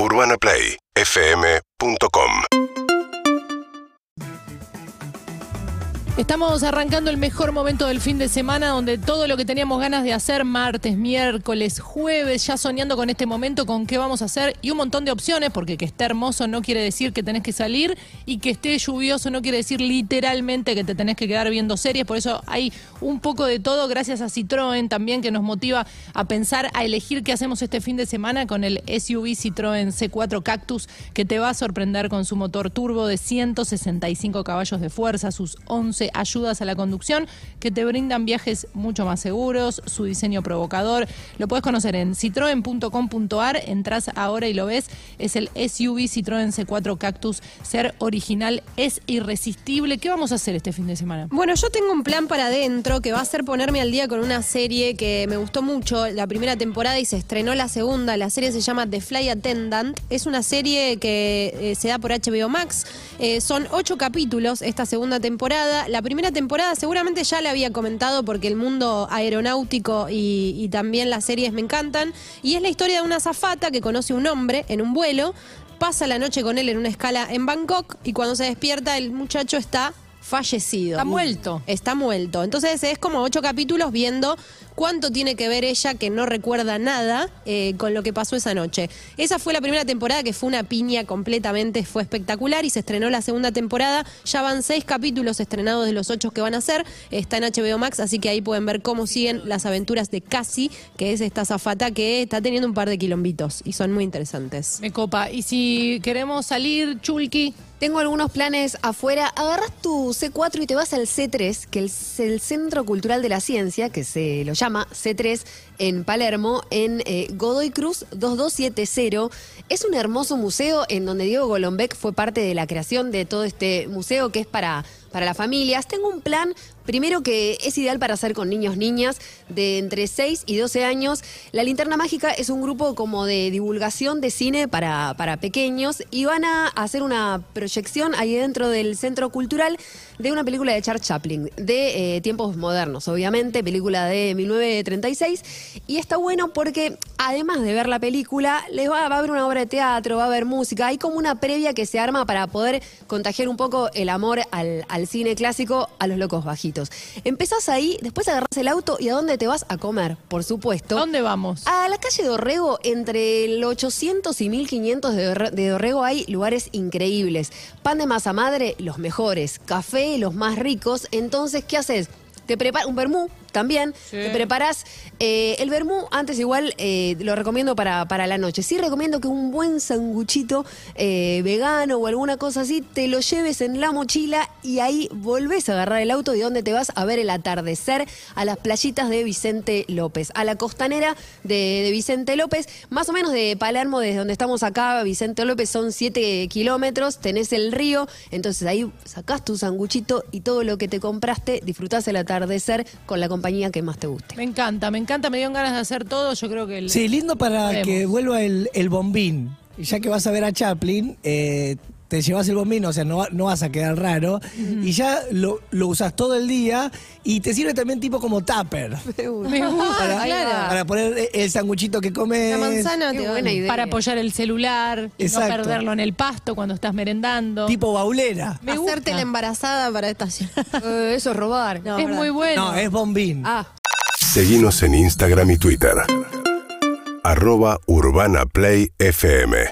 UrbanaPlayFM.com Estamos arrancando el mejor momento del fin de semana donde todo lo que teníamos ganas de hacer martes, miércoles, jueves, ya soñando con este momento, con qué vamos a hacer y un montón de opciones, porque que esté hermoso no quiere decir que tenés que salir y que esté lluvioso no quiere decir literalmente que te tenés que quedar viendo series, por eso hay un poco de todo gracias a Citroën también que nos motiva a pensar, a elegir qué hacemos este fin de semana con el SUV Citroën C4 Cactus que te va a sorprender con su motor turbo de 165 caballos de fuerza, sus 11 ayudas a la conducción que te brindan viajes mucho más seguros, su diseño provocador. Lo puedes conocer en citroen.com.ar, entras ahora y lo ves. Es el SUV Citroën C4 Cactus. Ser original es irresistible. ¿Qué vamos a hacer este fin de semana? Bueno, yo tengo un plan para adentro que va a ser ponerme al día con una serie que me gustó mucho, la primera temporada y se estrenó la segunda. La serie se llama The Fly Attendant. Es una serie que eh, se da por HBO Max. Eh, son ocho capítulos esta segunda temporada. La primera temporada seguramente ya la había comentado porque el mundo aeronáutico y, también las series me encantan. Y es la historia de una azafata que conoce un hombre en un vuelo, pasa la noche con él en una escala en Bangkok y cuando se despierta el muchacho está fallecido. Está muerto. Está muerto. Entonces es como ocho capítulos viendo cuánto tiene que ver ella que no recuerda nada eh, con lo que pasó esa noche. Esa fue la primera temporada que fue una piña completamente, fue espectacular y se estrenó la segunda temporada. Ya van seis capítulos estrenados de los ocho que van a ser. Está en HBO Max, así que ahí pueden ver cómo siguen las aventuras de Cassie, que es esta zafata que está teniendo un par de quilombitos y son muy interesantes. Me copa. Y si queremos salir, Chulki, Tengo algunos planes afuera. Agarras tu C4 y te vas al C3, que es el Centro Cultural de la Ciencia, que se lo llama C3 en Palermo, en eh, Godoy Cruz 2270. Es un hermoso museo en donde Diego Golombek fue parte de la creación de todo este museo que es para, para las familias. Tengo un plan Primero que es ideal para hacer con niños, niñas de entre 6 y 12 años. La Linterna Mágica es un grupo como de divulgación de cine para, para pequeños y van a hacer una proyección ahí dentro del centro cultural de una película de Charles Chaplin, de eh, tiempos modernos, obviamente, película de 1936. Y está bueno porque además de ver la película, les va, va a haber una obra de teatro, va a haber música, hay como una previa que se arma para poder contagiar un poco el amor al, al cine clásico a los locos bajitos. Empezás ahí, después agarrás el auto y a dónde te vas a comer, por supuesto. ¿a dónde vamos? A la calle Dorrego, entre el 800 y 1500 de, Dorre- de Dorrego hay lugares increíbles. Pan de masa madre, los mejores. Café, los más ricos. Entonces, ¿qué haces? Te preparas un vermú también. Te preparas eh, el vermú. Antes, igual eh, lo recomiendo para, para la noche. Sí, recomiendo que un buen sanguchito eh, vegano o alguna cosa así te lo lleves en la mochila y ahí volvés a agarrar el auto y donde te vas a ver el atardecer a las playitas de Vicente López, a la costanera de, de Vicente López, más o menos de Palermo, desde donde estamos acá, Vicente López son 7 kilómetros, tenés el río, entonces ahí sacás tu sanguchito y todo lo que te compraste, disfrutás el atardecer con la compañía que más te guste. Me encanta, me encanta, me dieron ganas de hacer todo. Yo creo que el. Sí, lindo para que vuelva el, el bombín. Y Ya que vas a ver a Chaplin, eh, te llevas el bombín, o sea, no, no vas a quedar raro. Y ya lo, lo usas todo el día y te sirve también tipo como tupper. Me gusta. Para, claro. para poner el sanguchito que comes. La manzana Qué buena idea. Para apoyar el celular y no perderlo en el pasto cuando estás merendando. Tipo baulera. Me gusta. Hacerte la embarazada para estacionar. Eh, eso es robar. No, es verdad. muy bueno. No, es bombín. Ah. Seguinos en Instagram y Twitter. Arroba Urbana Play FM